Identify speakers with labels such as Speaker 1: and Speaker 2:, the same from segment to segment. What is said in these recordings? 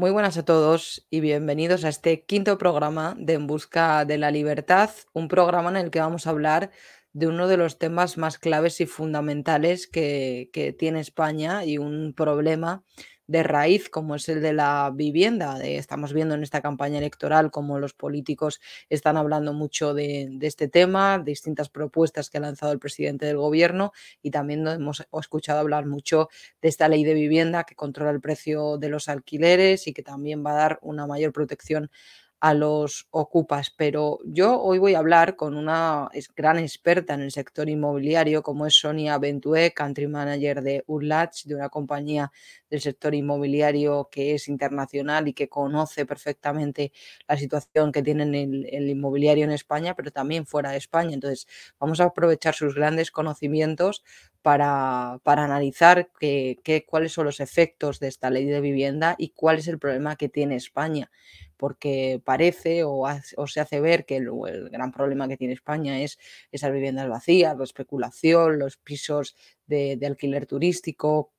Speaker 1: Muy buenas a todos y bienvenidos a este quinto programa de En Busca de la Libertad, un programa en el que vamos a hablar de uno de los temas más claves y fundamentales que, que tiene España y un problema de raíz como es el de la vivienda. Estamos viendo en esta campaña electoral cómo los políticos están hablando mucho de, de este tema, distintas propuestas que ha lanzado el presidente del gobierno y también hemos escuchado hablar mucho de esta ley de vivienda que controla el precio de los alquileres y que también va a dar una mayor protección a los ocupas, pero yo hoy voy a hablar con una gran experta en el sector inmobiliario como es Sonia Bentué, country manager de Urlach, de una compañía del sector inmobiliario que es internacional y que conoce perfectamente la situación que tiene el, el inmobiliario en España, pero también fuera de España. Entonces, vamos a aprovechar sus grandes conocimientos para, para analizar qué, cuáles son los efectos de esta ley de vivienda y cuál es el problema que tiene España porque parece o, se hace ver que el, gran problema que tiene España es esas viviendas vacías, la especulación, los pisos de alquiler turístico,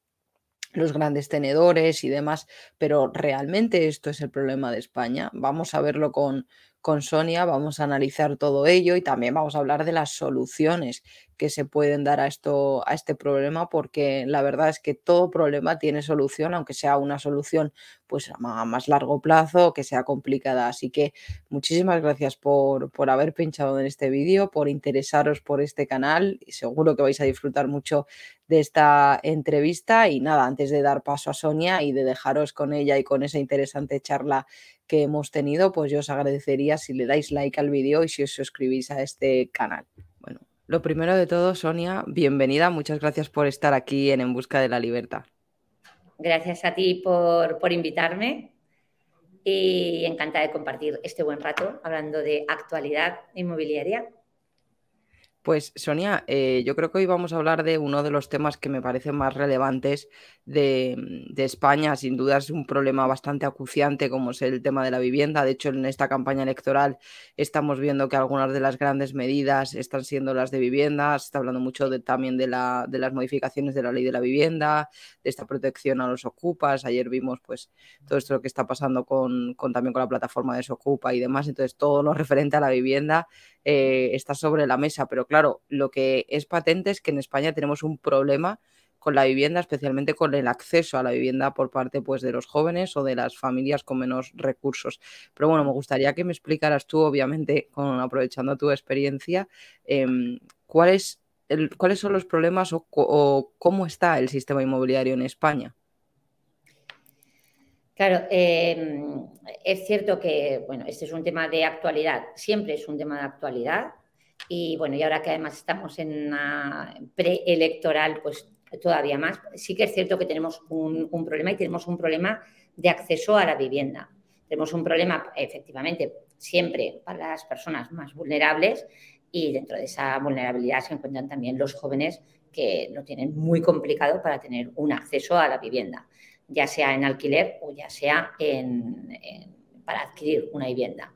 Speaker 1: los grandes tenedores y demás, pero realmente esto es el problema de España. Vamos a verlo con, con Sonia, vamos a analizar todo ello y también vamos a hablar de las soluciones que se pueden dar a esto a este problema porque la verdad es que todo problema tiene solución, aunque sea una solución pues a más largo plazo, que sea complicada. Así que muchísimas gracias por, por haber pinchado en este vídeo, por interesaros por este canal y seguro que vais a disfrutar mucho de esta entrevista y nada, antes de dar paso a Sonia y de dejaros con ella y con esa interesante charla que hemos tenido, pues yo os agradecería si le dais like al vídeo y si os suscribís a este canal. Bueno, lo primero de todo, Sonia, bienvenida. Muchas gracias por estar aquí en En Busca de la Libertad.
Speaker 2: Gracias a ti por, por invitarme y encantada de compartir este buen rato hablando de actualidad inmobiliaria.
Speaker 1: Pues Sonia, eh, yo creo que hoy vamos a hablar de uno de los temas que me parecen más relevantes de, mm, de, España. Sin duda es un problema bastante acuciante como es el tema de la vivienda. De hecho, en esta campaña electoral estamos viendo que algunas de las grandes medidas están siendo las de vivienda. Se está hablando mucho también de las modificaciones de la ley de la vivienda, de esta protección a los ocupas. Ayer vimos pues todo esto que está pasando con, con también con la plataforma de Socupa y demás. Entonces, todo lo referente a la vivienda eh, está sobre la mesa. Pero claro, lo que es patente es que en España tenemos un problema con la vivienda, especialmente con el acceso a la vivienda por parte pues, de los jóvenes o de las familias con menos recursos. Pero bueno, me gustaría que me explicaras tú, obviamente, con, aprovechando tu experiencia, eh, ¿cuál es el, cuáles son los problemas o, cómo está el sistema inmobiliario en España.
Speaker 2: Claro, eh, es cierto que bueno, este es un tema de actualidad, siempre es un tema de actualidad y bueno, y ahora que además estamos en una preelectoral, pues todavía más. Sí que es cierto que tenemos un, un, problema y tenemos un problema de acceso a la vivienda. Tenemos un problema, efectivamente, siempre para las personas más vulnerables y dentro de esa vulnerabilidad se encuentran también los jóvenes que lo tienen muy complicado para tener un acceso a la vivienda ya sea en alquiler o ya sea para adquirir una vivienda.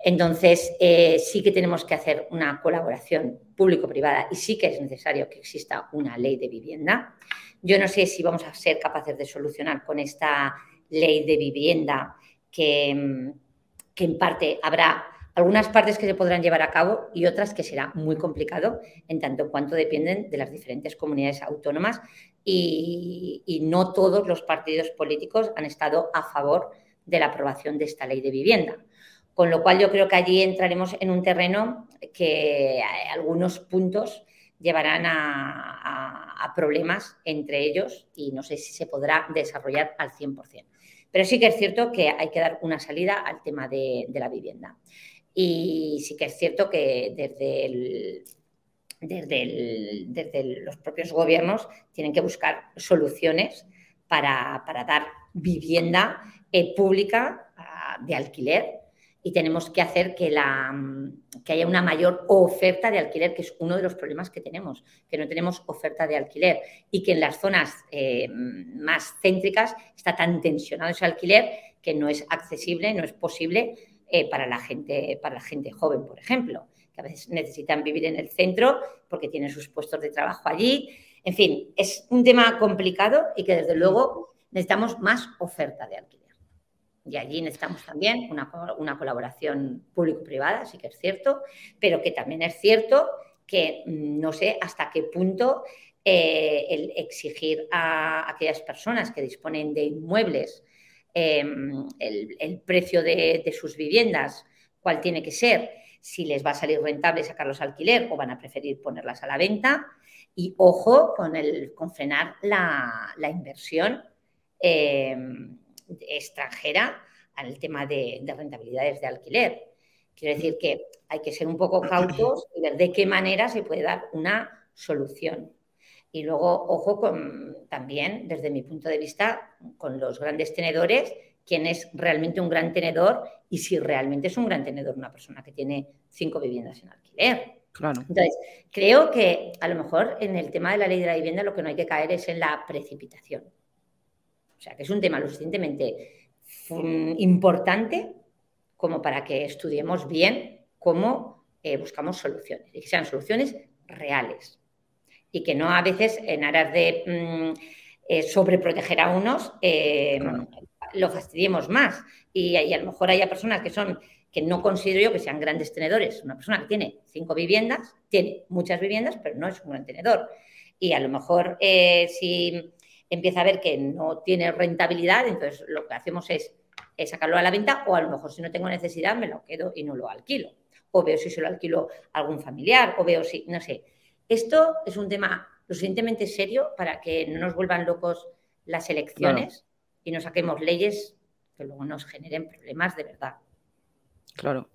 Speaker 2: Entonces, eh, sí que tenemos que hacer una colaboración público-privada y sí que es necesario que exista una ley de vivienda. Yo no sé si vamos a ser capaces de solucionar con esta ley de vivienda que, que en parte habrá algunas partes que se podrán llevar a cabo y otras que será muy complicado en tanto cuanto dependen de las diferentes comunidades autónomas y, no todos los partidos políticos han estado a favor de la aprobación de esta ley de vivienda. Con lo cual yo creo que allí entraremos en un terreno que algunos puntos llevarán a, problemas entre ellos y no sé si se podrá desarrollar al 100%. Pero sí que es cierto que hay que dar una salida al tema de la vivienda. Y sí que es cierto que desde, desde, desde los propios gobiernos tienen que buscar soluciones para, para dar vivienda eh, pública uh, de alquiler. Y tenemos que hacer que, la, que haya una mayor oferta de alquiler, que es uno de los problemas que tenemos, que no tenemos oferta de alquiler. Y que en las zonas eh, más céntricas está tan tensionado ese alquiler que no es accesible, no es posible eh, para, la gente, para la gente joven, por ejemplo, que a veces necesitan vivir en el centro porque tienen sus puestos de trabajo allí. En fin, es un tema complicado y que desde luego necesitamos más oferta de alquiler. y allí necesitamos también una, una colaboración público-privada, sí que es cierto, pero que también es cierto que mm, no sé hasta qué punto eh, el exigir a aquellas personas que disponen de inmuebles em, el, precio de, sus viviendas, cuál tiene que ser, si les va a salir rentable sacarlos al alquiler o van a preferir ponerlas a la venta. Y ojo con, el, frenar la, inversión em, extranjera al tema de, de rentabilidades de alquiler. Quiero decir que hay que ser un poco cautos y ver de qué manera se puede dar una solución. Y luego, ojo con, también, desde mi punto de vista, con los grandes tenedores, quién es realmente un gran tenedor y si realmente es un gran tenedor una persona que tiene cinco viviendas en alquiler.
Speaker 1: Claro.
Speaker 2: Entonces, creo que a lo mejor en el tema de la ley de la vivienda lo que no hay que caer es en la precipitación. O sea, que es un tema lo suficientemente mm, importante como para que estudiemos bien cómo eh, buscamos soluciones y que sean soluciones reales y que no a veces en aras de mm, eh, sobreproteger a unos eh, lo fastidiemos más y, a lo mejor haya personas que son que no considero yo que sean grandes tenedores. Una persona que tiene cinco viviendas, tiene muchas viviendas, pero no es un gran tenedor. Y a lo mejor si empieza a ver que no tiene rentabilidad, entonces lo que hacemos es sacarlo a la venta o a lo mejor si no tengo necesidad me lo quedo y no lo alquilo. O veo si se lo alquilo a algún familiar o veo si, no sé. Esto es un tema lo suficientemente serio para que no nos vuelvan locos las elecciones y no saquemos leyes que luego nos generen problemas de verdad.
Speaker 1: Claro.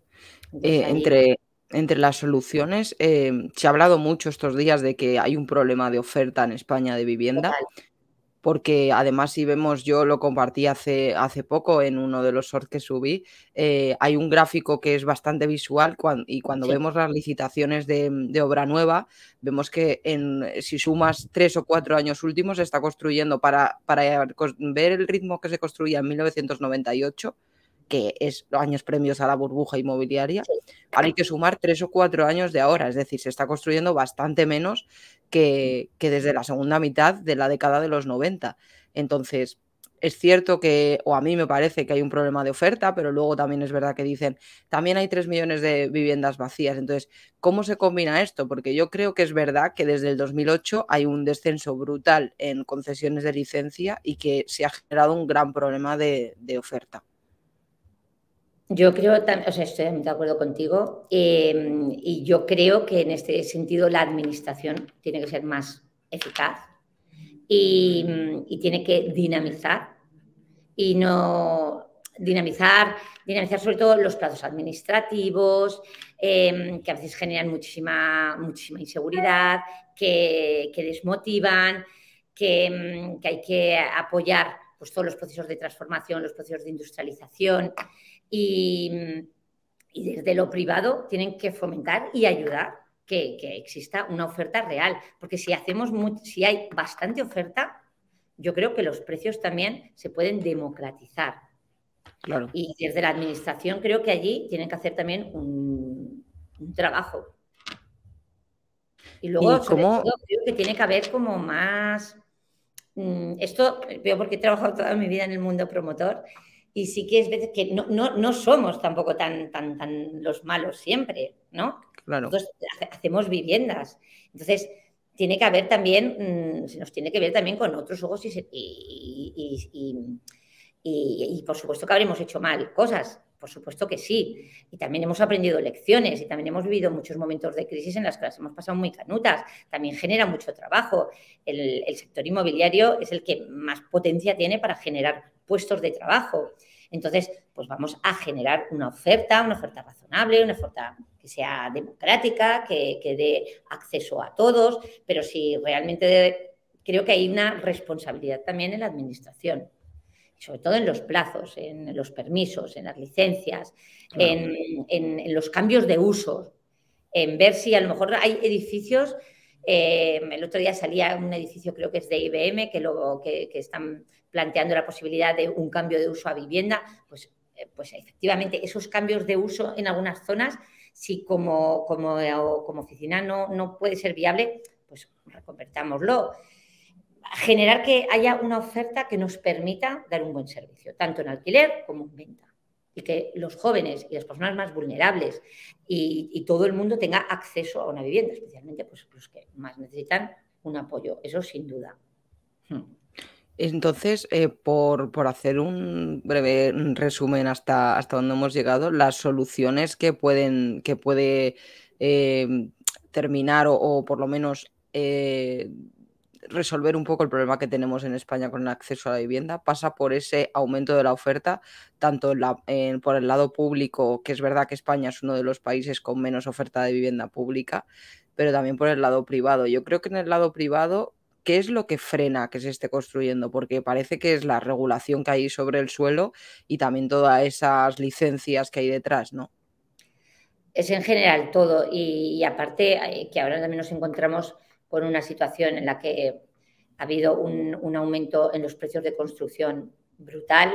Speaker 1: Eh, entre, entre las soluciones, eh, se ha hablado mucho estos días de que hay un problema de oferta en España de vivienda porque además si vemos, yo lo compartí hace, hace poco en uno de los shorts que subí, eh, hay un gráfico que es bastante visual y cuando vemos las licitaciones de, obra nueva, vemos que en, si sumas tres o cuatro años últimos se está construyendo para, para ver el ritmo que se construía en 1998 que es los años premios a la burbuja inmobiliaria, hay que sumar tres o cuatro años de ahora, es decir, se está construyendo bastante menos que, desde la segunda mitad de la década de los 90. Entonces, es cierto que, o a mí me parece que hay un problema de oferta, pero luego también es verdad que dicen, también hay tres millones de viviendas vacías. Entonces, ¿cómo se combina esto? Porque yo creo que es verdad que desde el 2008 hay un descenso brutal en concesiones de licencia y que se ha generado un gran problema de oferta.
Speaker 2: Yo creo, o sea, estoy de acuerdo contigo, em, y yo creo que en este sentido la administración tiene que ser más eficaz y, tiene que dinamizar y no dinamizar, dinamizar sobre todo los plazos administrativos, em, que a veces generan muchísima, muchísima inseguridad, que, desmotivan, que, em, que, hay que apoyar pues, todos los procesos de transformación, los procesos de industrialización. Y, desde lo privado tienen que fomentar y ayudar que, exista una oferta real, porque si hacemos si hay bastante oferta, yo creo que los precios también se pueden democratizar.
Speaker 1: Claro.
Speaker 2: Y desde la administración creo que allí tienen que hacer también un, trabajo. Y luego, creo que tiene que haber como más. Mm, esto veo porque he trabajado toda mi vida en el mundo promotor y sí que es veces que no, no, no, somos tampoco tan, tan, tan los malos siempre, ¿no?
Speaker 1: Claro.
Speaker 2: Nosotros hacemos viviendas. Entonces, tiene que haber también, mm, se nos tiene que ver también con otros ojos y, y, y, y, por supuesto que habremos hecho mal cosas, por supuesto que sí. Y también hemos aprendido lecciones y también hemos vivido muchos momentos de crisis en las que las hemos pasado muy canutas. También genera mucho trabajo. El, el sector inmobiliario es el que más potencia tiene para generar puestos de trabajo. Entonces, pues vamos a generar una oferta, una oferta razonable, una oferta que sea democrática, que, dé acceso a todos, pero si realmente creo que hay una responsabilidad también en la administración sobre todo en los plazos, en los permisos, en las licencias, en, los cambios de uso, en ver si a lo mejor hay edificios eh, el otro día salía un edificio, creo que es de IBM, que, luego, que, están planteando la posibilidad de un cambio de uso a vivienda. Pues, eh, pues efectivamente, esos cambios de uso en algunas zonas, si como, como, como oficina no, no puede ser viable, pues reconvertámoslo. generar que haya una oferta que nos permita dar un buen servicio, tanto en alquiler como en venta. Y que los jóvenes y las personas más vulnerables y, todo el mundo tenga acceso a una vivienda, especialmente pues, los que más necesitan un apoyo, eso sin duda. Hmm.
Speaker 1: Entonces, eh, por, hacer un breve resumen hasta, hasta donde hemos llegado, las soluciones que pueden, que puede eh, terminar o, por lo menos eh, resolver un poco el problema que tenemos en España con el acceso a la vivienda pasa por ese aumento de la oferta, tanto por el lado público, que es verdad que España es uno de los países con menos oferta de vivienda pública, pero también por el lado privado. Yo creo que en el lado privado, ¿qué es lo que frena que se esté construyendo? Porque parece que es la regulación que hay sobre el suelo y también todas esas licencias que hay detrás, ¿no?
Speaker 2: Es en general todo y aparte eh, que ahora también nos encontramos con una situación en la que ha habido un, aumento en los precios de construcción brutal,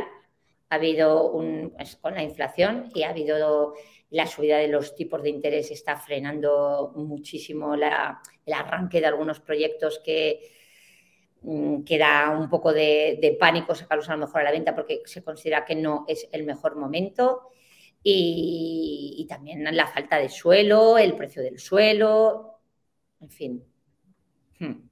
Speaker 2: ha habido un, pues, con la inflación y ha habido la subida de los tipos de interés, está frenando muchísimo el arranque de algunos proyectos que, mm, que da un poco de, pánico sacarlos a lo mejor a la venta porque se considera que no es el mejor momento. Y, y también la falta de suelo, el precio del suelo, en fin, Hmm.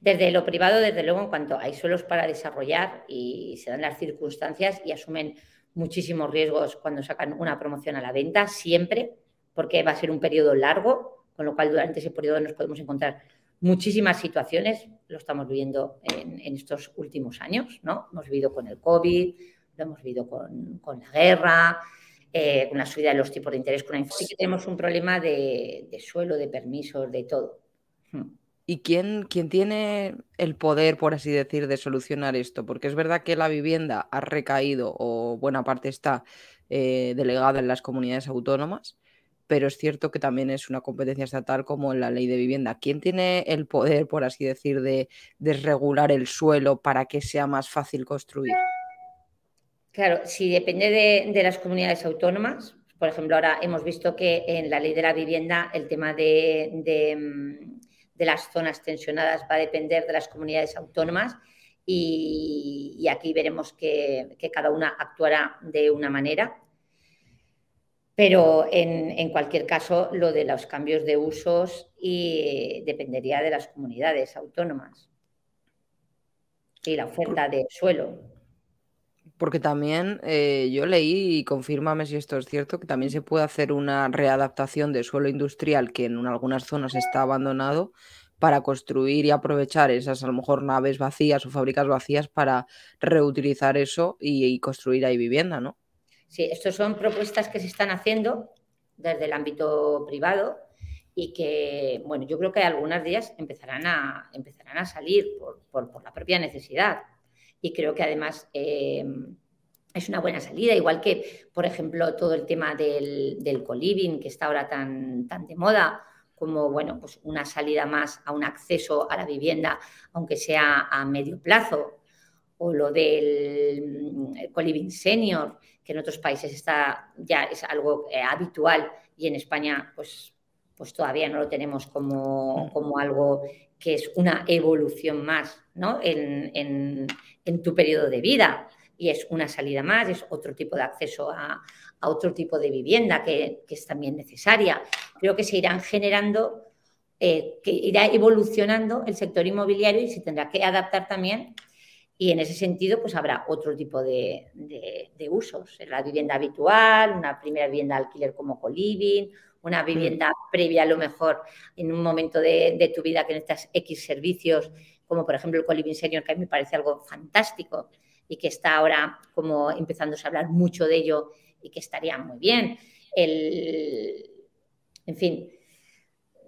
Speaker 2: Desde lo privado, desde luego, en cuanto hay suelos para desarrollar y se dan las circunstancias y asumen muchísimos riesgos cuando sacan una promoción a la venta, siempre, porque va a ser un periodo largo, con lo cual durante ese periodo nos podemos encontrar muchísimas situaciones, lo estamos viviendo en, estos últimos años, ¿no? Hemos vivido con el COVID, lo hemos vivido con, la guerra, eh, con la subida de los tipos de interés, con la inflación. que tenemos un problema de, suelo, de permisos, de todo. Hmm.
Speaker 1: ¿Y quién, quién, tiene el poder, por así decir, de solucionar esto? Porque es verdad que la vivienda ha recaído o buena parte está eh, delegada en las comunidades autónomas, pero es cierto que también es una competencia estatal como en la ley de vivienda. ¿Quién tiene el poder, por así decir, de desregular el suelo para que sea más fácil construir?
Speaker 2: Claro, si depende de, las comunidades autónomas, por ejemplo, ahora hemos visto que en la ley de la vivienda el tema de mm, de las zonas tensionadas va a depender de las comunidades autónomas y, aquí veremos que, cada una actuará de una manera. Pero en, cualquier caso, lo de los cambios de usos y dependería de las comunidades autónomas y la oferta de suelo.
Speaker 1: Porque también eh, yo leí, y confírmame si esto es cierto, que también se puede hacer una readaptación de suelo industrial que en algunas zonas está abandonado para construir y aprovechar esas a lo mejor naves vacías o fábricas vacías para reutilizar eso y, construir ahí vivienda, ¿no?
Speaker 2: Sí, estas son propuestas que se están haciendo desde el ámbito privado y que, bueno, yo creo que algunas ellas empezarán a, empezarán a salir por, la propia necesidad. Y creo que además eh, es una buena salida, igual que, por ejemplo, todo el tema del, del co-living, que está ahora tan, tan de moda, como bueno, pues una salida más a un acceso a la vivienda, aunque sea a medio plazo, o lo del mm, co-living senior, que en otros países está ya es algo eh, habitual y en España pues, pues todavía no lo tenemos como, como algo que es una evolución más ¿no? en, en tu periodo de vida y es una salida más, es otro tipo de acceso a, otro tipo de vivienda que, es también necesaria. Creo que se irán generando, eh, que irá evolucionando el sector inmobiliario y se tendrá que adaptar también. Y en ese sentido, pues habrá otro tipo de, usos. La vivienda habitual, una primera vivienda de alquiler como coliving, una mm. vivienda previa a lo mejor en un momento de, tu vida que necesitas X servicios, como por ejemplo el coliving senior, que a mí me parece algo fantástico y que está ahora como empezándose a hablar mucho de ello y que estaría muy bien. El, en fin,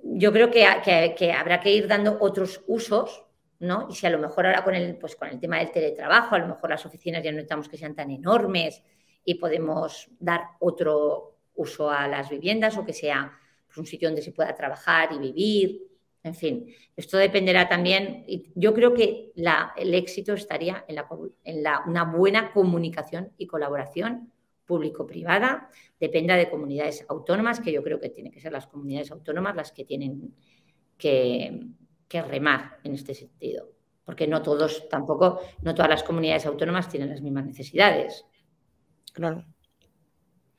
Speaker 2: yo creo que, habrá que ir dando otros usos, ¿no? Y si a lo mejor ahora con el, pues con el tema del teletrabajo, a lo mejor las oficinas ya no necesitamos que sean tan enormes y podemos dar otro uso a las viviendas o que sea pues, un sitio donde se pueda trabajar y vivir. En fin, esto dependerá también, yo creo que el éxito estaría en, una buena comunicación y colaboración público-privada, dependa de comunidades autónomas, que yo creo que tienen que ser las comunidades autónomas las que tienen que, remar en este sentido. porque no todos tampoco, no todas las comunidades autónomas tienen las mismas necesidades.
Speaker 1: Claro.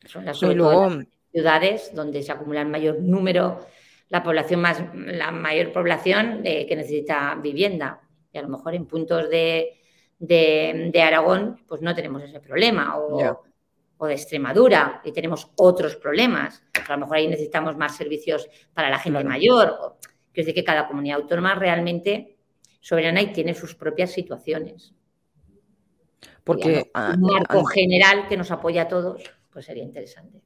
Speaker 2: Son las ciudades donde se acumula el mayor número, la población más, la mayor población que necesita vivienda. Y a lo mejor en puntos de, de, Aragón, pues no tenemos ese problema. O, o, de Extremadura y tenemos otros problemas. A lo mejor ahí necesitamos más servicios para la gente mayor. Quiero decir que cada comunidad autónoma realmente soberana y tiene sus propias situaciones.
Speaker 1: Porque
Speaker 2: un marco general que nos apoya a todos, pues sería interesante.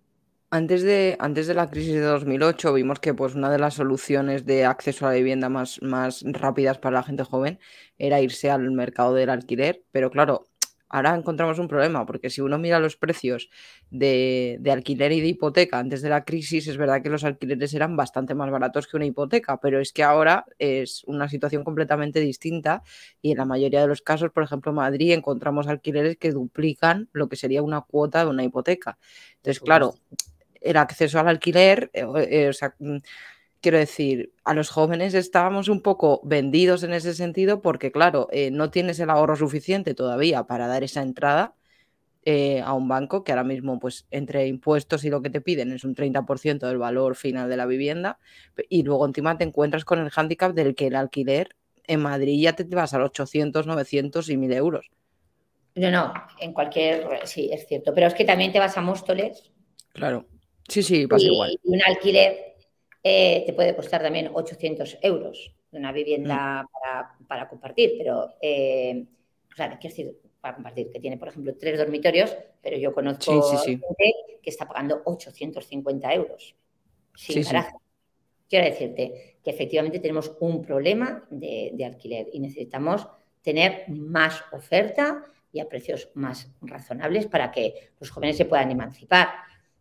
Speaker 1: Antes de, antes de la crisis de 2008 vimos que pues, una de las soluciones de acceso a la vivienda más, más rápidas para la gente joven era irse al mercado del alquiler, pero claro, ahora encontramos un problema, porque si uno mira los precios de, alquiler y de hipoteca antes de la crisis, es verdad que los alquileres eran bastante más baratos que una hipoteca, pero es que ahora es una situación completamente distinta y en la mayoría de los casos, por ejemplo, en Madrid encontramos alquileres que duplican lo que sería una cuota de una hipoteca. Entonces, claro, el acceso al alquiler, eh, eh, o sea, mm, quiero decir, a los jóvenes estábamos un poco vendidos en ese sentido porque, claro, eh, no tienes el ahorro suficiente todavía para dar esa entrada eh, a un banco que ahora mismo, pues, entre impuestos y lo que te piden es un 30% del valor final de la vivienda y luego encima te encuentras con el hándicap del que el alquiler en Madrid ya te vas a los 800, 900 y 1000 euros.
Speaker 2: No, no, en cualquier, sí, es cierto, pero es que también te vas a Móstoles.
Speaker 1: Claro, sí, sí, pasa igual.
Speaker 2: un alquiler eh, te puede costar también 800 euros una vivienda mm. para, compartir, pero, eh, o sea, quiero decir, para compartir, que tiene, por ejemplo, tres dormitorios, pero yo conozco gente que está pagando 850 euros sin garaje. Quiero decirte que efectivamente tenemos un problema de, de alquiler y necesitamos tener más oferta y a precios más razonables para que los jóvenes se puedan emancipar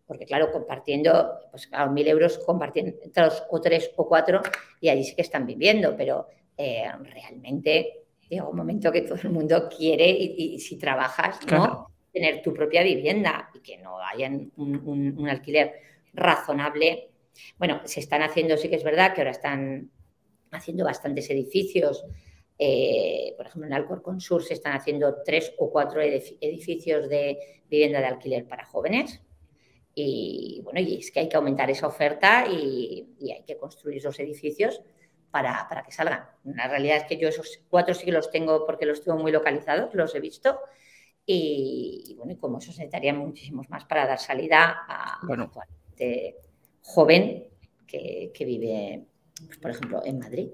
Speaker 2: porque claro, compartiendo, pues claro, mil euros compartiendo dos o tres o cuatro y allí sí que están viviendo, pero eh, realmente llega un momento que todo el mundo quiere y, si trabajas, ¿no? Tener tu propia vivienda y que no haya un, alquiler razonable. Bueno, se están haciendo, sí que es verdad que ahora están haciendo bastantes edificios. Eh, por ejemplo, en Alcorcón Sur se están haciendo tres o cuatro edificios de vivienda de alquiler para jóvenes y bueno, y es que hay que aumentar esa oferta y, hay que construir esos edificios para, que salgan. La realidad es que yo esos cuatro sí que los tengo porque los tengo muy localizados, los he visto. Y, bueno, y como eso se necesitarían muchísimos más para dar salida a bueno. gente joven que, vive, pues, por ejemplo, en Madrid.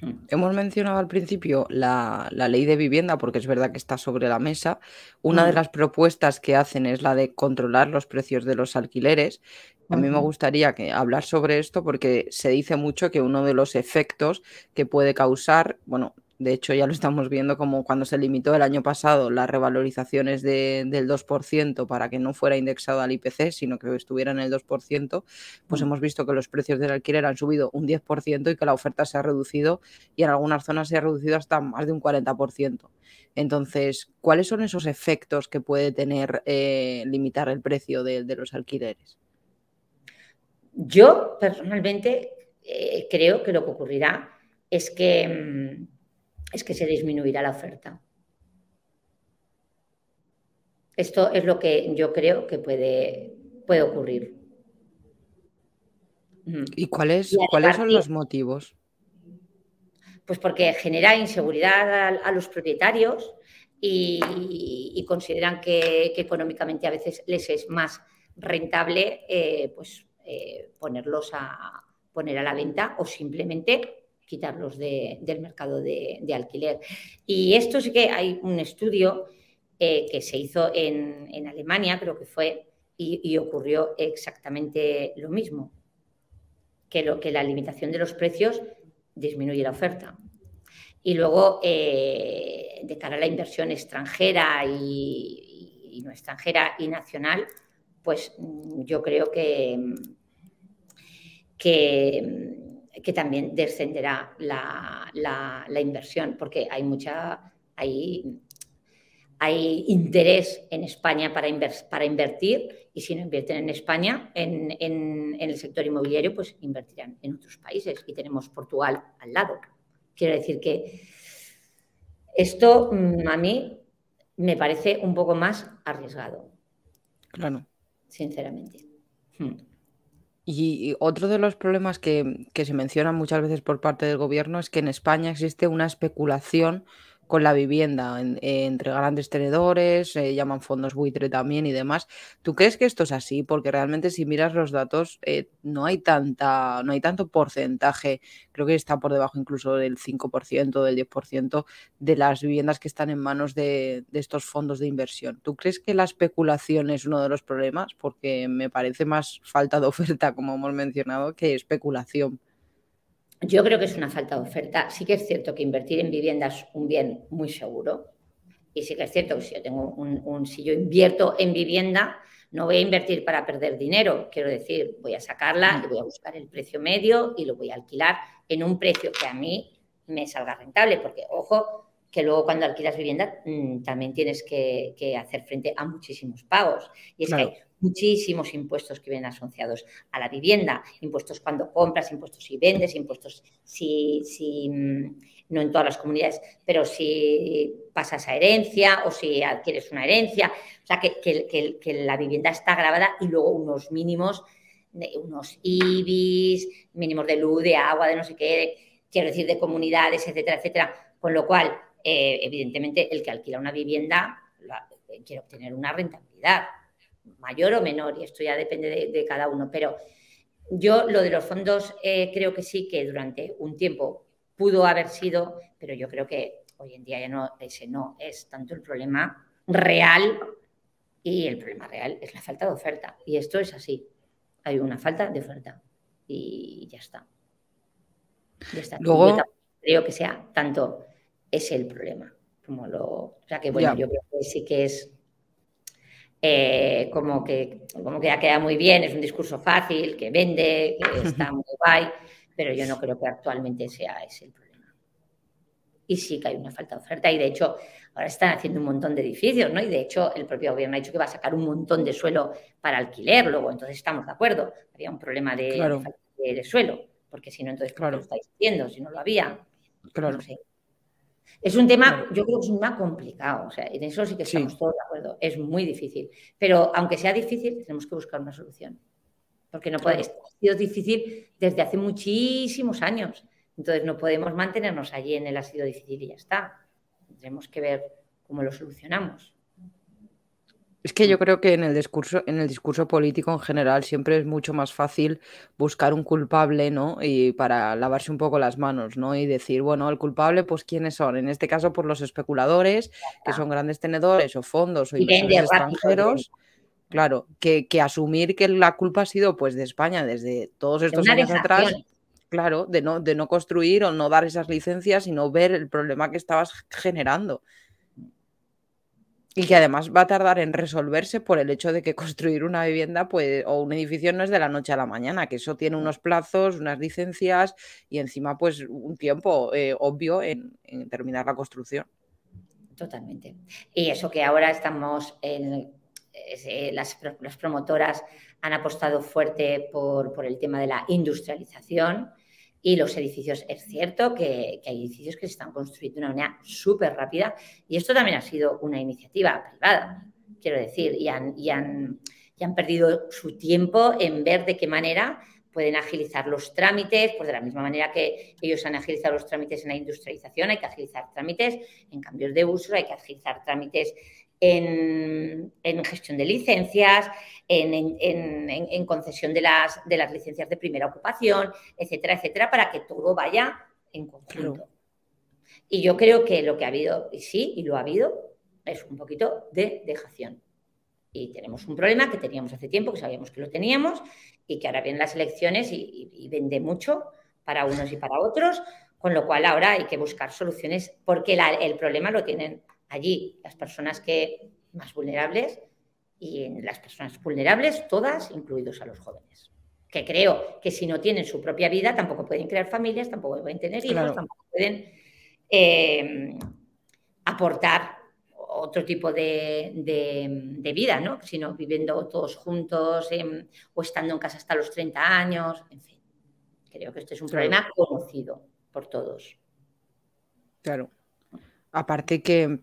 Speaker 1: Hmm. Hemos mencionado al principio la, ley de vivienda porque es verdad que está sobre la mesa. Una de hmm. las propuestas que hacen es la de controlar los precios de los alquileres. A mí me gustaría que, hablar sobre esto porque se dice mucho que uno de los efectos que puede causar, bueno, de hecho, ya lo estamos viendo como cuando se limitó el año pasado las revalorizaciones del 2% para que no fuera indexado al IPC, sino que estuviera en el 2%, pues mm. hemos visto que los precios del alquiler han subido un 10% y que la oferta se ha reducido y en algunas zonas se ha reducido hasta más de un 40%. Entonces, ¿cuáles son esos efectos que puede tener eh, limitar el precio de, los alquileres?
Speaker 2: Yo personalmente eh, creo que lo que ocurrirá es que mm, es que se disminuirá la oferta. Esto es lo que yo creo que puede, puede ocurrir.
Speaker 1: ¿Y cuáles, cuáles son los motivos?
Speaker 2: Pues porque genera inseguridad a, los propietarios y, consideran que, económicamente a veces les es más rentable eh, pues, eh, ponerlos a poner a la venta o simplemente quitarlos del mercado de, alquiler. Y esto sí que hay un estudio eh, que se hizo en, Alemania, creo que fue, y, ocurrió exactamente lo mismo, que, lo, que la limitación de los precios disminuye la oferta. Y luego, eh, de cara a la inversión extranjera y, no extranjera y nacional, pues mm, yo creo que, que que también descenderá la, inversión, porque hay mucha, hay, hay interés en España para, para invertir y si no invierten en España, en, en, el sector inmobiliario, pues invertirán en otros países y tenemos Portugal al lado. Quiero decir que esto mm, a mí me parece un poco más arriesgado.
Speaker 1: Claro.
Speaker 2: Sinceramente. Hmm.
Speaker 1: Y, otro de los problemas que, que se mencionan muchas veces por parte del gobierno es que en España existe una especulación con la vivienda entre grandes tenedores, se llaman fondos buitre también y demás. ¿Tú crees que esto es así? Porque realmente si miras los datos eh, no hay tanta, no hay tanto porcentaje, creo que está por debajo incluso del 5%, del 10% de las viviendas que están en manos de, de estos fondos de inversión. ¿Tú crees que la especulación es uno de los problemas? Porque me parece más falta de oferta, como hemos mencionado, que especulación.
Speaker 2: Yo creo que es una falta de oferta. Sí que es cierto que invertir en vivienda es un bien muy seguro. Y sí que es cierto que si yo tengo un, si yo invierto en vivienda, no voy a invertir para perder dinero. Quiero decir, voy a sacarla y voy a buscar el precio medio y lo voy a alquilar en un precio que a mí me salga rentable. Porque, ojo, que luego cuando alquilas vivienda mm, también tienes que, hacer frente a muchísimos pagos. Y es que hay muchísimos impuestos que vienen asociados a la vivienda, impuestos cuando compras, impuestos si vendes, impuestos si, si mm, no en todas las comunidades, pero si pasas a herencia o si adquieres una herencia, o sea, que, la vivienda está grabada y luego unos mínimos, unos IBIs, mínimos de luz, de agua, de no sé qué, quiero decir, de comunidades, etcétera, etcétera, con lo cual, eh, evidentemente, el que alquila una vivienda eh, quiere obtener una rentabilidad mayor o menor, y esto ya depende de, cada uno, pero yo lo de los fondos eh, creo que sí que durante un tiempo pudo haber sido, pero yo creo que hoy en día ya no, ese no es tanto el problema real y el problema real es la falta de oferta. Y esto es así. Hay una falta de oferta y ya está. Ya está.
Speaker 1: Luego...
Speaker 2: creo que sea tanto ese el problema como lo... O sea que bueno, yo creo que sí que es eh, como, que, como que ya queda muy bien, es un discurso fácil, que vende, que está muy guay, pero yo no creo que actualmente sea ese el problema. Y sí que hay una falta de oferta y de hecho ahora están haciendo un montón de edificios, ¿no? Y de hecho el propio gobierno ha dicho que va a sacar un montón de suelo para alquiler luego, entonces estamos de acuerdo. Había un problema de, de, suelo, porque si no, entonces, ¿por lo estáis diciendo? Si no lo había.
Speaker 1: Claro.
Speaker 2: Es un tema, yo creo que es un tema complicado, o sea, en eso sí que estamos todos de acuerdo, es muy difícil, pero aunque sea difícil, tenemos que buscar una solución, porque no puede, ha sido difícil desde hace muchísimos años, entonces no podemos mantenernos allí en el ha sido difícil y ya está, tendremos que ver cómo lo solucionamos.
Speaker 1: Es que yo creo que en el discurso, en el discurso político en general siempre es mucho más fácil buscar un culpable, ¿no? Y para lavarse un poco las manos, ¿no? Y decir, bueno, el culpable, pues quiénes son. En este caso, por los especuladores, que son grandes tenedores o fondos o inversores extranjeros. Claro, que, asumir que la culpa ha sido pues de España desde todos estos años atrás. Claro, de no, de no construir o no dar esas licencias y no ver el problema que estabas generando. Y que además va a tardar en resolverse por el hecho de que construir una vivienda pues, o un edificio no es de la noche a la mañana, que eso tiene unos plazos, unas licencias y encima pues un tiempo eh, obvio en, terminar la construcción.
Speaker 2: Totalmente. Y eso que ahora estamos en, eh, las, promotoras han apostado fuerte por, por el tema de la industrialización y los edificios, es cierto que, hay edificios que se están construyendo de una manera súper rápida y esto también ha sido una iniciativa privada, quiero decir, y han, y han, han perdido su tiempo en ver de qué manera pueden agilizar los trámites, pues de la misma manera que ellos han agilizado los trámites en la industrialización, hay que agilizar trámites en cambios de uso, hay que agilizar trámites en, gestión de licencias, en, concesión de las, de las, licencias de primera ocupación, etcétera, etcétera, para que todo vaya en conjunto. Y yo creo que lo que ha habido, y sí, y lo ha habido, es un poquito de dejación. Y tenemos un problema que teníamos hace tiempo, que sabíamos que lo teníamos, y que ahora vienen las elecciones y vende mucho para unos y para otros, con lo cual ahora hay que buscar soluciones, porque el problema lo tienen allí las personas que más vulnerables y en las personas vulnerables todas, incluidos a los jóvenes. Que creo que si no tienen su propia vida tampoco pueden crear familias, tampoco pueden tener hijos, tampoco pueden eh, aportar otro tipo de, vida, ¿no? Sino viviendo todos juntos o estando en casa hasta los 30 años, en fin. Creo que este es un problema conocido por todos.
Speaker 1: Claro. Aparte que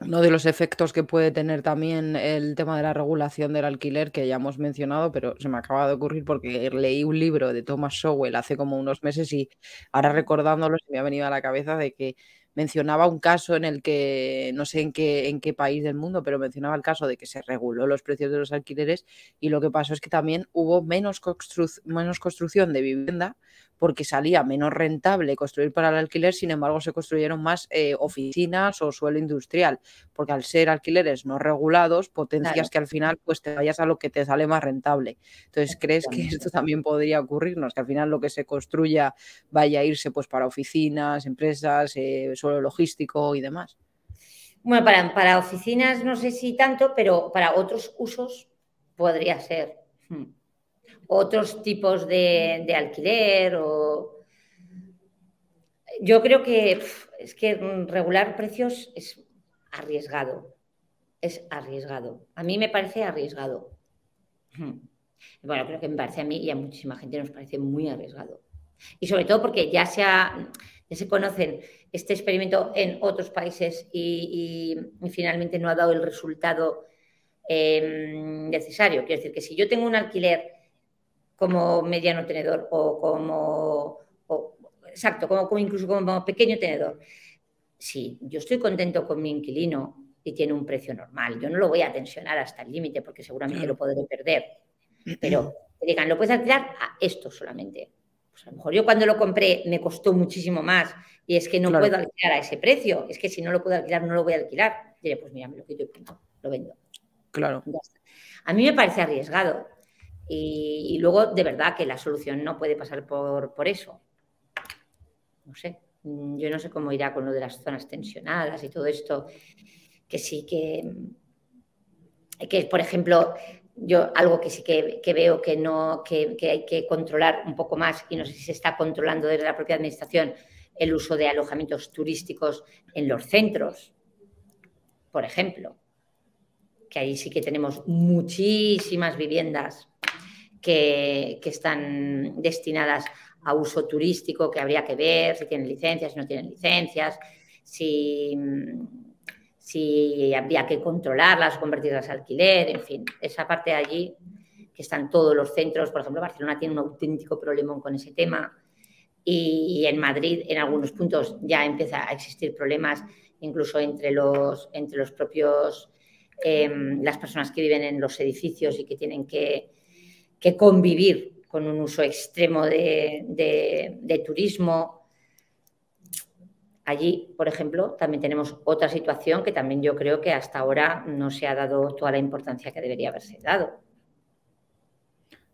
Speaker 1: uno de los efectos que puede tener también el tema de la regulación del alquiler, que ya hemos mencionado, pero se me acaba de ocurrir porque leí un libro de Thomas Sowell hace como unos meses y ahora recordándolo se me ha venido a la cabeza de que mencionaba un caso en el que, no sé en qué, en qué país del mundo, pero mencionaba el caso de que se reguló los precios de los alquileres y lo que pasó es que también hubo menos, menos construcción de vivienda porque salía menos rentable construir para el alquiler, sin embargo se construyeron más eh, oficinas o suelo industrial, porque al ser alquileres no regulados, potencias que al final pues te vayas a lo que te sale más rentable. Entonces, ¿crees que esto también podría ocurrirnos? Que al final lo que se construya vaya a irse pues para oficinas, empresas, eh, suelo logístico y demás.
Speaker 2: Bueno, para, oficinas no sé si tanto, pero para otros usos podría ser. Hmm otros tipos de, alquiler o... Yo creo que es que regular precios es arriesgado, es arriesgado. A mí me parece arriesgado. Bueno, creo que me parece a mí y a muchísima gente nos parece muy arriesgado. Y sobre todo porque ya se, ya se conocen este experimento en otros países y, finalmente no ha dado el resultado em, necesario. Quiero decir que si yo tengo un alquiler como mediano tenedor o como, exacto, como, incluso como pequeño tenedor. Sí, yo estoy contento con mi inquilino y tiene un precio normal. Yo no lo voy a tensionar hasta el límite porque seguramente lo podré perder. Pero digan, lo puedes alquilar a esto solamente. Pues a lo mejor yo cuando lo compré me costó muchísimo más y es que no puedo alquilar a ese precio. Es que si no lo puedo alquilar, no lo voy a alquilar. Diré, pues mira, me lo quito y lo vendo.
Speaker 1: Claro.
Speaker 2: A mí me parece arriesgado. Y, luego, de verdad, que la solución no puede pasar por, por eso. No sé, mm, yo no sé cómo irá con lo de las zonas tensionadas y todo esto, que sí que, que por ejemplo, yo algo que sí que, veo que, no, que, que, hay que controlar un poco más, y no sé si se está controlando desde la propia administración, el uso de alojamientos turísticos en los centros, por ejemplo, que ahí sí que tenemos muchísimas viviendas que, están destinadas a uso turístico, que habría que ver si tienen licencias, si no tienen licencias, si, si habría que controlarlas convertirlas a alquiler, en fin, esa parte de allí, que están todos los centros, por ejemplo, Barcelona tiene un auténtico problema con ese tema y en Madrid en algunos puntos ya empieza a existir problemas incluso entre los, entre los propios, em, las personas que viven en los edificios y que tienen que que convivir con un uso extremo de, turismo. Allí, por ejemplo, también tenemos otra situación que también yo creo que hasta ahora no se ha dado toda la importancia que debería haberse dado.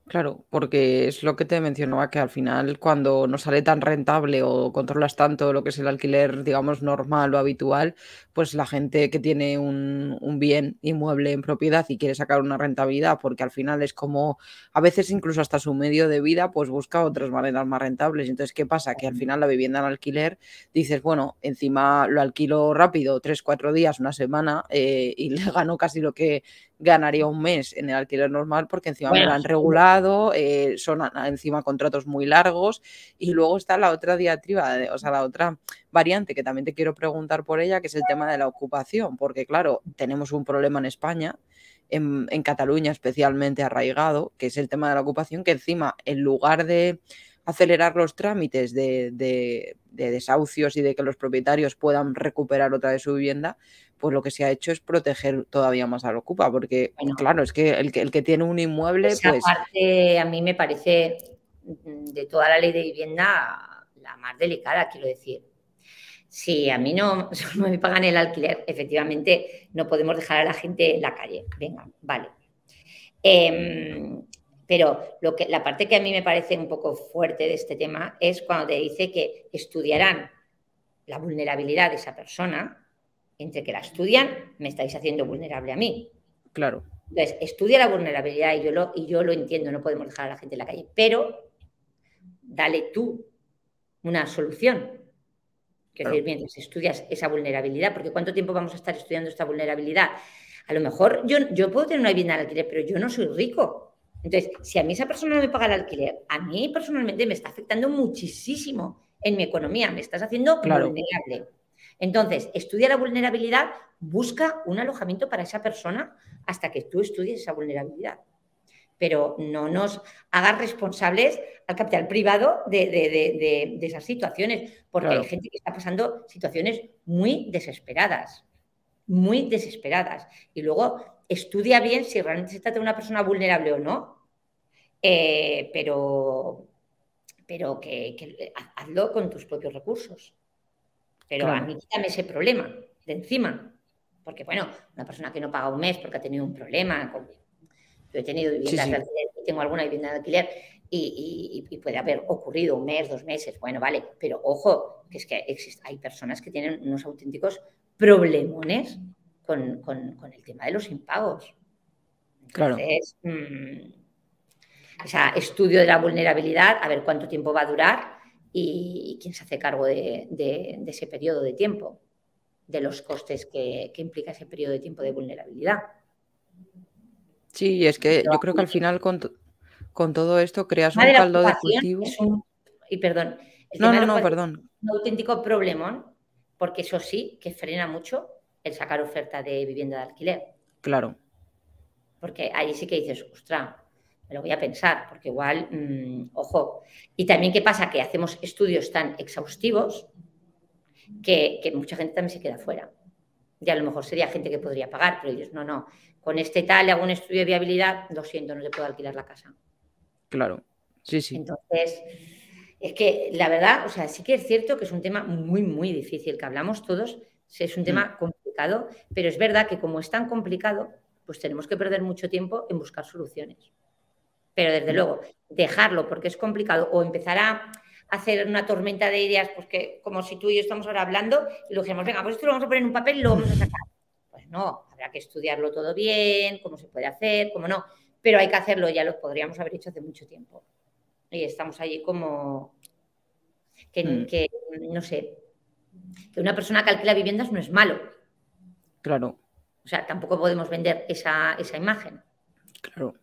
Speaker 1: Claro, porque es lo que te mencionaba, que al final cuando no sale tan rentable o controlas tanto lo que es el alquiler, digamos, normal o habitual, pues la gente que tiene un, bien inmueble en propiedad y quiere sacar una rentabilidad, porque al final es como, a veces incluso hasta su medio de vida, pues busca otras maneras más rentables. Entonces, ¿qué pasa? Que al final la vivienda en alquiler, dices, bueno, encima lo alquilo rápido, tres, cuatro días, una semana, eh, y le gano casi lo que ganaría un mes en el alquiler normal porque encima me lo han eh, son encima contratos muy largos y luego está la otra diatriba, o sea, la otra variante que también te quiero preguntar por ella, que es el tema de la ocupación, porque claro, tenemos un problema en España, en, Cataluña especialmente arraigado, que es el tema de la ocupación, que encima en lugar de acelerar los trámites de, de, desahucios y de que los propietarios puedan recuperar otra de su vivienda, pues lo que se ha hecho es proteger todavía más al ocupa, porque claro, es que el, que el que tiene un inmueble,
Speaker 2: esa
Speaker 1: pues...
Speaker 2: parte a mí me parece mm, de toda la ley de vivienda la más delicada, quiero decir. Si a mí no, no me pagan el alquiler, efectivamente no podemos dejar a la gente en la calle. Venga, vale. Em, pero lo que, la parte que a mí me parece un poco fuerte de este tema es cuando te dice que estudiarán la vulnerabilidad de esa persona entre que la estudian, me estáis haciendo vulnerable a mí.
Speaker 1: Claro.
Speaker 2: Entonces, estudia la vulnerabilidad y yo lo, y yo lo entiendo, no podemos dejar a la gente en la calle, pero dale tú una solución. Que decir, mientras estudias esa vulnerabilidad, porque ¿cuánto tiempo vamos a estar estudiando esta vulnerabilidad? A lo mejor yo, yo puedo tener una vivienda al alquiler, pero yo no soy rico. Entonces, si a mí esa persona no me paga el alquiler, a mí personalmente me está afectando muchísimo en mi economía, me estás haciendo vulnerable. Entonces, estudia la vulnerabilidad, busca un alojamiento para esa persona hasta que tú estudies esa vulnerabilidad. Pero no nos hagas responsables al capital privado de, esas situaciones, porque hay gente que está pasando situaciones muy desesperadas, muy desesperadas. Y luego estudia bien si realmente se trata de una persona vulnerable o no, eh, pero, pero que, hazlo con tus propios recursos. Pero a mí quítame ese problema de encima. Porque, bueno, una persona que no paga un mes porque ha tenido un problema. Yo he tenido viviendas de alquiler, tengo alguna vivienda de alquiler y, puede haber ocurrido un mes, dos meses. Bueno, vale, pero ojo, que es que hay personas que tienen unos auténticos problemones con, el tema de los impagos. Entonces, mm, o sea, estudio de la vulnerabilidad, a ver cuánto tiempo va a durar y, quién se hace cargo de, ese periodo de tiempo, de los costes que, implica ese periodo de tiempo de vulnerabilidad.
Speaker 1: Sí, es que yo creo que al final con, todo esto creas un caldo de cultivo.
Speaker 2: y perdón,
Speaker 1: no, no, no, perdón.
Speaker 2: Un auténtico problemón, porque eso sí que frena mucho el sacar oferta de vivienda de alquiler.
Speaker 1: Claro.
Speaker 2: Porque ahí sí que dices, ostras, me lo voy a pensar, porque igual, mm, ojo. Y también qué pasa, que hacemos estudios tan exhaustivos que, mucha gente también se queda fuera. Y a lo mejor sería gente que podría pagar, pero ellos no, no. Con este tal, le hago un estudio de viabilidad, lo siento, no le puedo alquilar la casa.
Speaker 1: Claro, sí, sí.
Speaker 2: Entonces, es que la verdad, o sea, sí que es cierto que es un tema muy, muy difícil, que hablamos todos, es un tema mm. complicado, pero es verdad que como es tan complicado, pues tenemos que perder mucho tiempo en buscar soluciones. Pero desde luego, dejarlo porque es complicado o empezar a hacer una tormenta de ideas, pues que como si tú y yo estamos ahora hablando y lo dijimos, venga, pues esto lo vamos a poner en un papel y lo vamos a sacar. Pues no, habrá que estudiarlo todo bien, cómo se puede hacer, cómo no, pero hay que hacerlo, ya lo podríamos haber hecho hace mucho tiempo. Y estamos allí como que, mm. que no sé, que una persona que alquila viviendas no es malo.
Speaker 1: Claro.
Speaker 2: O sea, tampoco podemos vender esa, imagen.
Speaker 1: Claro.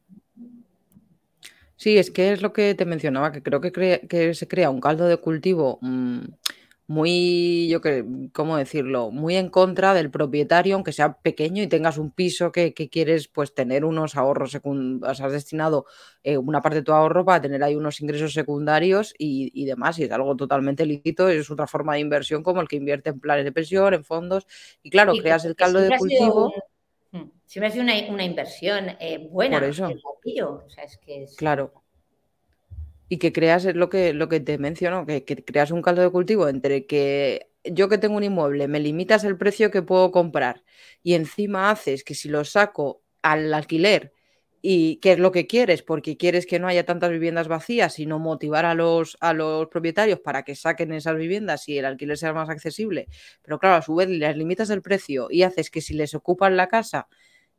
Speaker 1: Sí, es que es lo que te mencionaba, que creo que, que se crea un caldo de cultivo mm, muy, yo que, ¿cómo decirlo? Muy en contra del propietario, aunque sea pequeño y tengas un piso que, quieres pues tener unos ahorros secundarios, has destinado eh, una parte de tu ahorro para tener ahí unos ingresos secundarios y, demás, y es algo totalmente lícito, es otra forma de inversión como el que invierte en planes de pensión, en fondos, y claro, creas el caldo de cultivo.
Speaker 2: Si me hace una, una inversión eh, buena.
Speaker 1: Por eso. Claro y que creas lo que, lo que te menciono, que, creas un caldo de cultivo entre que yo que tengo un inmueble me limitas el precio que puedo comprar y encima haces que si lo saco al alquiler y qué es lo que quieres, porque quieres que no haya tantas viviendas vacías, sino motivar a los, a los propietarios para que saquen esas viviendas y el alquiler sea más accesible. Pero claro, a su vez les limitas el precio y haces que si les ocupan la casa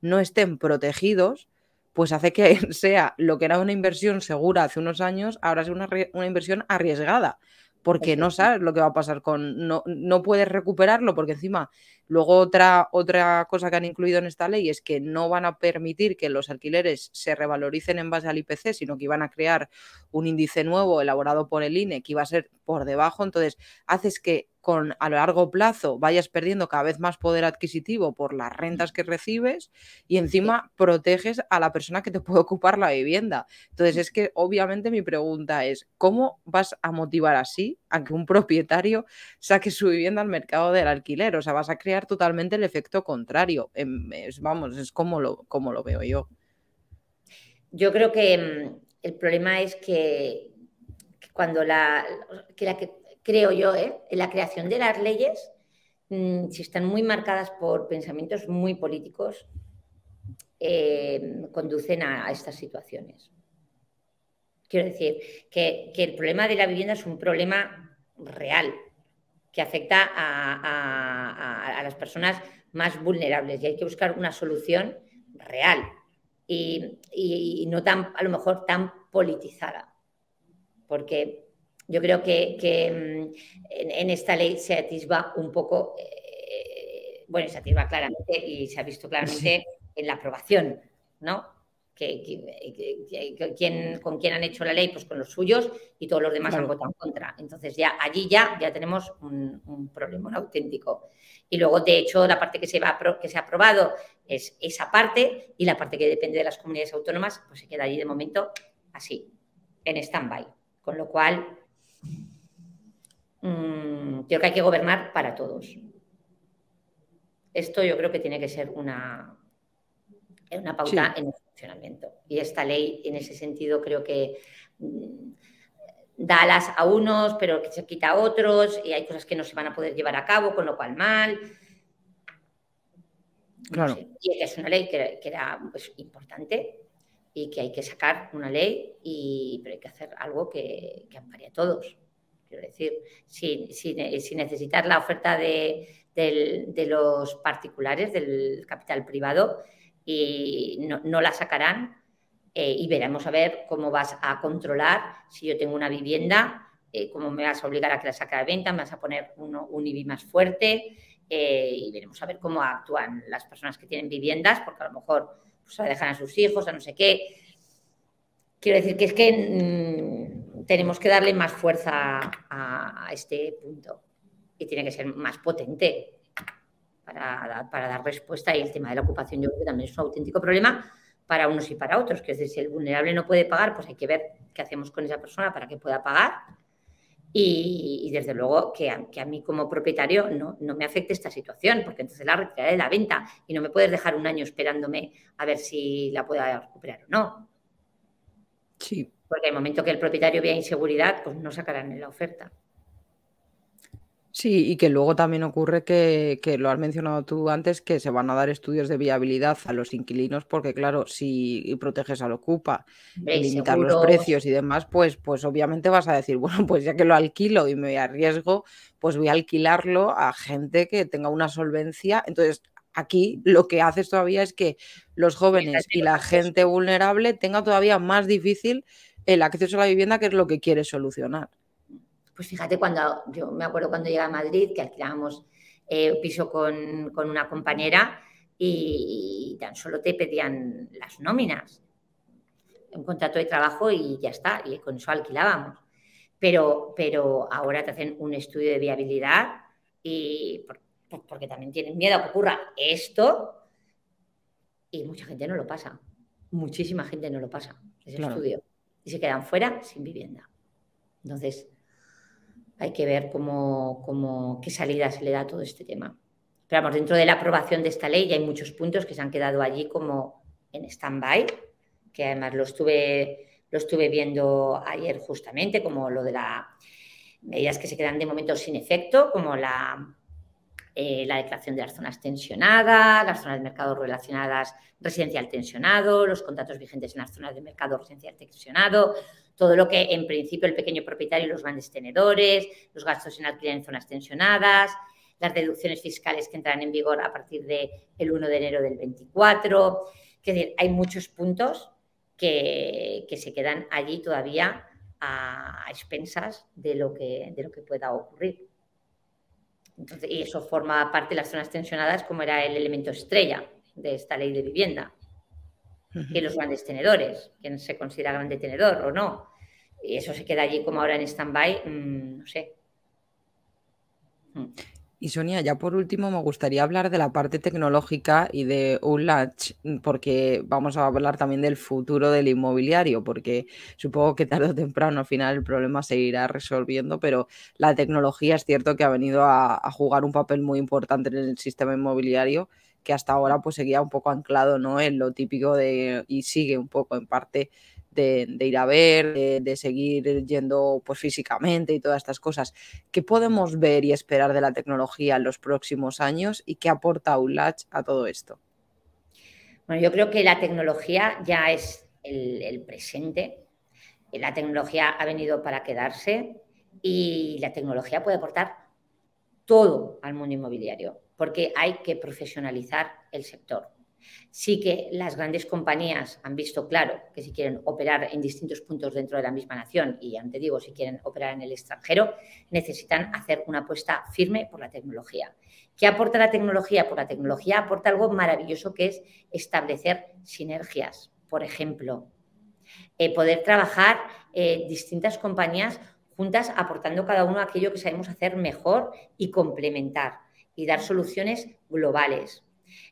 Speaker 1: no estén protegidos, pues hace que sea lo que era una inversión segura hace unos años, ahora es una, una inversión arriesgada, porque no sabes lo que va a pasar con, no, no puedes recuperarlo, porque encima Luego otra, otra cosa que han incluido en esta ley es que no van a permitir que los alquileres se revaloricen en base al IPC, sino que iban a crear un índice nuevo elaborado por el INE que iba a ser por debajo. Entonces, haces que con a largo plazo vayas perdiendo cada vez más poder adquisitivo por las rentas que recibes y encima proteges a la persona que te puede ocupar la vivienda. Entonces es que obviamente mi pregunta es, ¿cómo vas a motivar así a que un propietario saque su vivienda al mercado del alquiler? O sea, vas a crear totalmente el efecto contrario. Em, vamos, es como lo, como lo veo yo.
Speaker 2: Yo creo que mm, el problema es que, cuando la, que creo yo, ¿eh? la creación de las leyes, mm, si están muy marcadas por pensamientos muy políticos, em, conducen a, estas situaciones. Quiero decir que, que el problema de la vivienda es un problema real, que afecta a, las personas más vulnerables y hay que buscar una solución real y, no tan, a lo mejor tan politizada. Porque yo creo que, mm, en, esta ley se atisba un poco, eh, bueno, se atisba claramente y se ha visto claramente en la aprobación, ¿no? Que, con quién han hecho la ley, pues con los suyos y todos los demás han votado en contra. Entonces ya allí ya, ya tenemos un, problema un auténtico. Y luego, de hecho, la parte que se, va, que se ha aprobado es esa parte y la parte que depende de las comunidades autónomas, pues se queda allí de momento así, en stand-by. Con lo cual, mmm, creo que hay que gobernar para todos. Esto yo creo que tiene que ser una, una pauta en el funcionamiento. Y esta ley, en ese sentido, creo que mm, da alas a unos, pero que se quita a otros, y hay cosas que no se van a poder llevar a cabo, con lo cual mal.
Speaker 1: Claro.
Speaker 2: Y es una ley que, era pues, importante y que hay que sacar una ley, y, pero hay que hacer algo que, que ampare a todos. Quiero decir, sin, sin, necesitar la oferta de, de los particulares, del capital privado, y no, la sacarán eh, y veremos a ver cómo vas a controlar si yo tengo una vivienda, eh, cómo me vas a obligar a que la saque de venta, me vas a poner un IBI más fuerte eh, y veremos a ver cómo actúan las personas que tienen viviendas, porque a lo mejor pues, a dejan a sus hijos, a no sé qué. Quiero decir que es que mm, tenemos que darle más fuerza a este punto y tiene que ser más potente para, dar respuesta y el tema de la ocupación yo creo que también es un auténtico problema para unos y para otros, que es decir, si el vulnerable no puede pagar, pues hay que ver qué hacemos con esa persona para que pueda pagar y, desde luego que a, que a, mí como propietario no, no, me afecte esta situación, porque entonces la retiraré de la venta y no me puedes dejar un año esperándome a ver si la pueda recuperar o no.
Speaker 1: Sí.
Speaker 2: Porque el momento que el propietario vea inseguridad, pues no sacarán en la oferta.
Speaker 1: Sí, y que luego también ocurre que, que, lo has mencionado tú antes, que se van a dar estudios de viabilidad a los inquilinos, porque claro, si proteges al ocupa, limitar los precios y demás, pues, pues obviamente vas a decir, bueno, pues ya que lo alquilo y me arriesgo, pues voy a alquilarlo a gente que tenga una solvencia. Entonces, aquí lo que haces todavía es que los jóvenes y la gente vulnerable tenga todavía más difícil el acceso a la vivienda, que es lo que quieres solucionar.
Speaker 2: Pues fíjate, cuando yo me acuerdo cuando llegué a Madrid, que alquilábamos eh, piso con, una compañera y, tan solo te pedían las nóminas, un contrato de trabajo y ya está, y con eso alquilábamos. Pero, pero ahora te hacen un estudio de viabilidad y porque también tienen miedo a que ocurra esto y mucha gente no lo pasa. Muchísima gente no lo pasa, ese estudio. Y se quedan fuera sin vivienda. Entonces, hay que ver cómo, qué salida se le da a todo este tema. Pero vamos, dentro de la aprobación de esta ley ya hay muchos puntos que se han quedado allí como en stand-by, que además lo estuve, lo estuve viendo ayer justamente, como lo de las medidas que se quedan de momento sin efecto, como la, eh, la declaración de las zonas tensionadas, las zonas de mercado relacionadas residencial tensionado, los contratos vigentes en las zonas de mercado residencial tensionado, todo lo que en principio el pequeño propietario y los grandes tenedores, los gastos en alquiler en zonas tensionadas, las deducciones fiscales que entrarán en vigor a partir del el 1 de enero del 24. Es decir, hay muchos puntos que, se quedan allí todavía a, expensas de lo, que, de lo que pueda ocurrir. Y eso forma parte de las zonas tensionadas como era el elemento estrella de esta ley de vivienda que los grandes tenedores, quien se considera grande tenedor o no. Y eso se queda allí como ahora en stand-by, mm, no sé.
Speaker 1: Mm. Y Sonia, ya por último me gustaría hablar de la parte tecnológica y de ULACH, porque vamos a hablar también del futuro del inmobiliario, porque supongo que tarde o temprano al final el problema se irá resolviendo, pero la tecnología es cierto que ha venido a, a jugar un papel muy importante en el sistema inmobiliario que hasta ahora pues seguía un poco anclado ¿no? en lo típico de, y sigue un poco en parte de, ir a ver, de, seguir yendo pues físicamente y todas estas cosas. ¿Qué podemos ver y esperar de la tecnología en los próximos años y qué aporta ULACH a todo esto?
Speaker 2: Bueno, yo creo que la tecnología ya es el, el presente. La tecnología ha venido para quedarse y la tecnología puede aportar todo al mundo inmobiliario porque hay que profesionalizar el sector. Sí que las grandes compañías han visto claro que si quieren operar en distintos puntos dentro de la misma nación, y ya digo, si quieren operar en el extranjero, necesitan hacer una apuesta firme por la tecnología. ¿Qué aporta la tecnología? Pues la tecnología aporta algo maravilloso que es establecer sinergias por ejemplo. Eh, poder trabajar eh, distintas compañías juntas aportando cada uno aquello que sabemos hacer mejor y complementar y dar soluciones globales.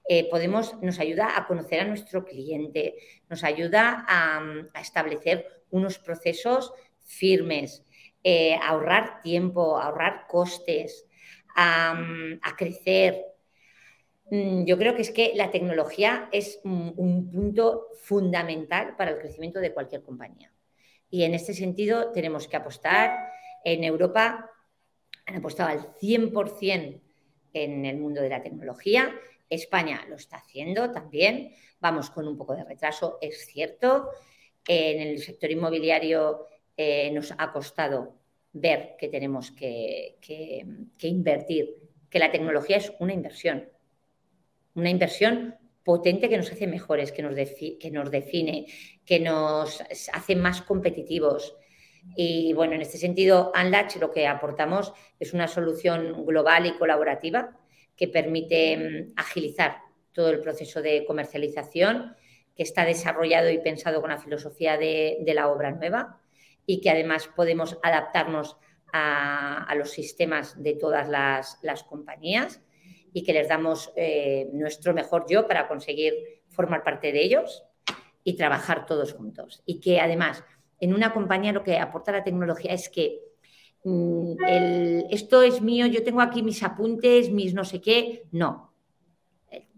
Speaker 2: Eh, podemos, nos ayuda a conocer a nuestro cliente, nos ayuda a, establecer unos procesos firmes, a ahorrar tiempo, a ahorrar costes, a, crecer, Mm, yo creo que es que la tecnología es un, punto fundamental para el crecimiento de cualquier compañía. Y en este sentido tenemos que apostar. En Europa han apostado al 100% en el mundo de la tecnología. España lo está haciendo también. Vamos con un poco de retraso, es cierto. En el sector inmobiliario eh, nos ha costado ver que tenemos que invertir, que la tecnología es una inversión una inversión potente que nos hace mejores, que nos, que nos define, que nos hace más competitivos. Y bueno, en este sentido, Unlatch lo que aportamos es una solución global y colaborativa que permite mm, agilizar todo el proceso de comercialización, que está desarrollado y pensado con la filosofía de, la obra nueva y que además podemos adaptarnos a, los sistemas de todas las compañías y que les damos eh, nuestro mejor yo para conseguir formar parte de ellos y trabajar todos juntos. Y que además en una compañía lo que aporta la tecnología es que mm, esto es mío, yo tengo aquí mis apuntes, mis no sé qué, no.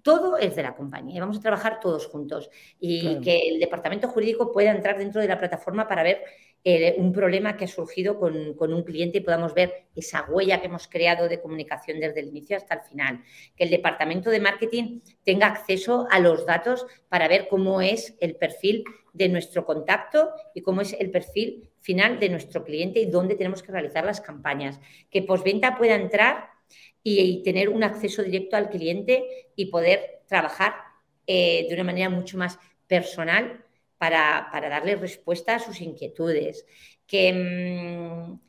Speaker 2: Todo es de la compañía y vamos a trabajar todos juntos. Y que el departamento jurídico pueda entrar dentro de la plataforma para ver un problema que ha surgido con, un cliente y podamos ver esa huella que hemos creado de comunicación desde el inicio hasta el final. Que el departamento de marketing tenga acceso a los datos para ver cómo es el perfil de nuestro contacto y cómo es el perfil final de nuestro cliente y dónde tenemos que realizar las campañas. Que postventa pueda entrar y, tener un acceso directo al cliente y poder trabajar eh, de una manera mucho más personal para, darle respuesta a sus inquietudes. Que, mm,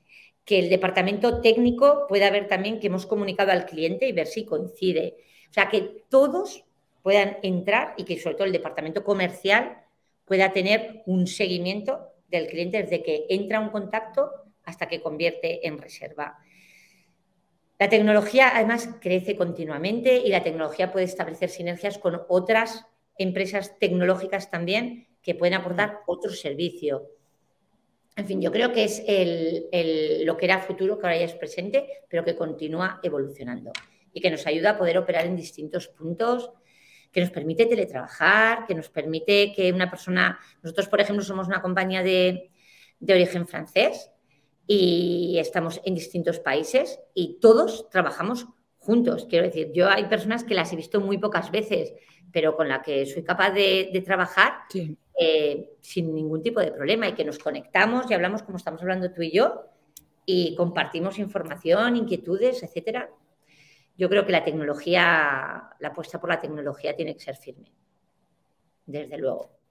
Speaker 2: que el departamento técnico pueda ver también que hemos comunicado al cliente y ver si coincide. O sea, que todos puedan entrar y que sobre todo el departamento comercial pueda tener un seguimiento del cliente desde que entra un contacto hasta que convierte en reserva. La tecnología además crece continuamente y la tecnología puede establecer sinergias con otras empresas tecnológicas también que pueden aportar otro servicio. En fin, yo creo que es lo que era futuro, que ahora ya es presente, pero que continúa evolucionando y que nos ayuda a poder operar en distintos puntos, que nos permite teletrabajar, que nos permite que una persona, nosotros por ejemplo somos una compañía de, de origen francés y estamos en distintos países y todos trabajamos juntos. Quiero decir, yo hay personas que las he visto muy pocas veces, pero con la que soy capaz de, trabajar eh, sin ningún tipo de problema y que nos conectamos y hablamos como estamos hablando tú y yo y compartimos información, inquietudes, etcétera. Yo creo que la tecnología, la apuesta por la tecnología tiene que ser firme, desde luego.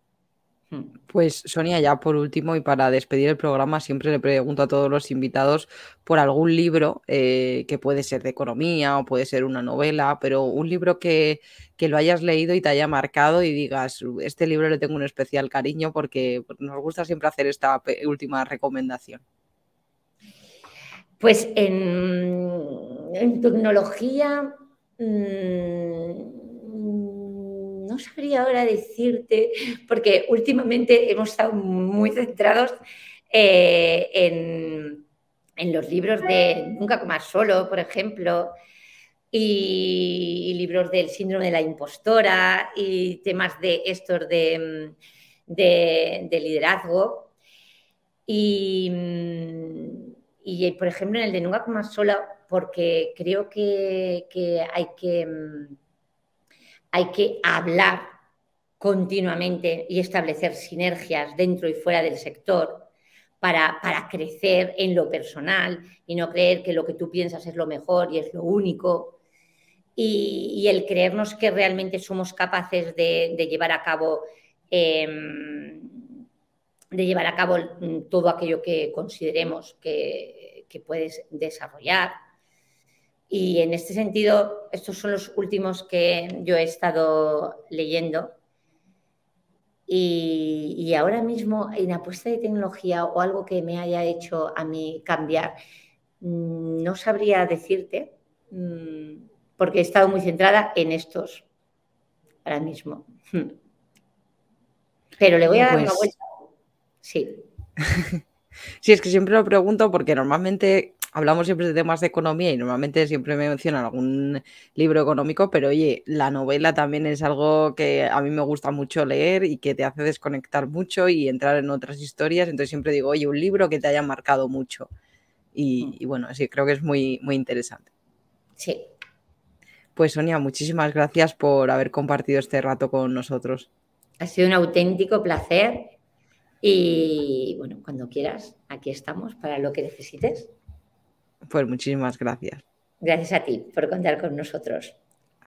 Speaker 1: Pues Sonia, ya por último y para despedir el programa, siempre le pregunto a todos los invitados por algún libro eh, que puede ser de economía o puede ser una novela, pero un libro que, lo hayas leído y te haya marcado y digas, este libro le tengo un especial cariño porque nos gusta siempre hacer esta última recomendación.
Speaker 2: Pues en, tecnología... Mm, no sabría ahora decirte, porque últimamente hemos estado muy centrados eh, en, los libros de Nunca comas solo, por ejemplo, y, libros del síndrome de la impostora y temas de estos de, liderazgo. Y, por ejemplo, en el de Nunca comas solo, porque creo que hay que hay que hablar continuamente y establecer sinergias dentro y fuera del sector para, crecer en lo personal y no creer que lo que tú piensas es lo mejor y es lo único. Y, el creernos que realmente somos capaces de, llevar a cabo em, de llevar a cabo todo aquello que consideremos que, que puedes desarrollar y en este sentido, estos son los últimos que yo he estado leyendo. Y, ahora mismo en apuesta de tecnología o algo que me haya hecho a mí cambiar, mm, no sabría decirte, mm, porque he estado muy centrada en estos ahora mismo. Pero le voy a dar una pues vuelta. Sí.
Speaker 1: sí, es que siempre lo pregunto porque normalmente hablamos siempre de temas de economía y normalmente siempre me mencionan algún libro económico, pero oye, la novela también es algo que a mí me gusta mucho leer y que te hace desconectar mucho y entrar en otras historias. Entonces siempre digo, oye, un libro que te haya marcado mucho. Y, mm. bueno, sí, creo que es muy, muy interesante.
Speaker 2: Sí.
Speaker 1: Pues Sonia, muchísimas gracias por haber compartido este rato con nosotros.
Speaker 2: Ha sido un auténtico placer y bueno, cuando quieras, aquí estamos para lo que necesites.
Speaker 1: Pues muchísimas gracias.
Speaker 2: Gracias a ti por contar con nosotros.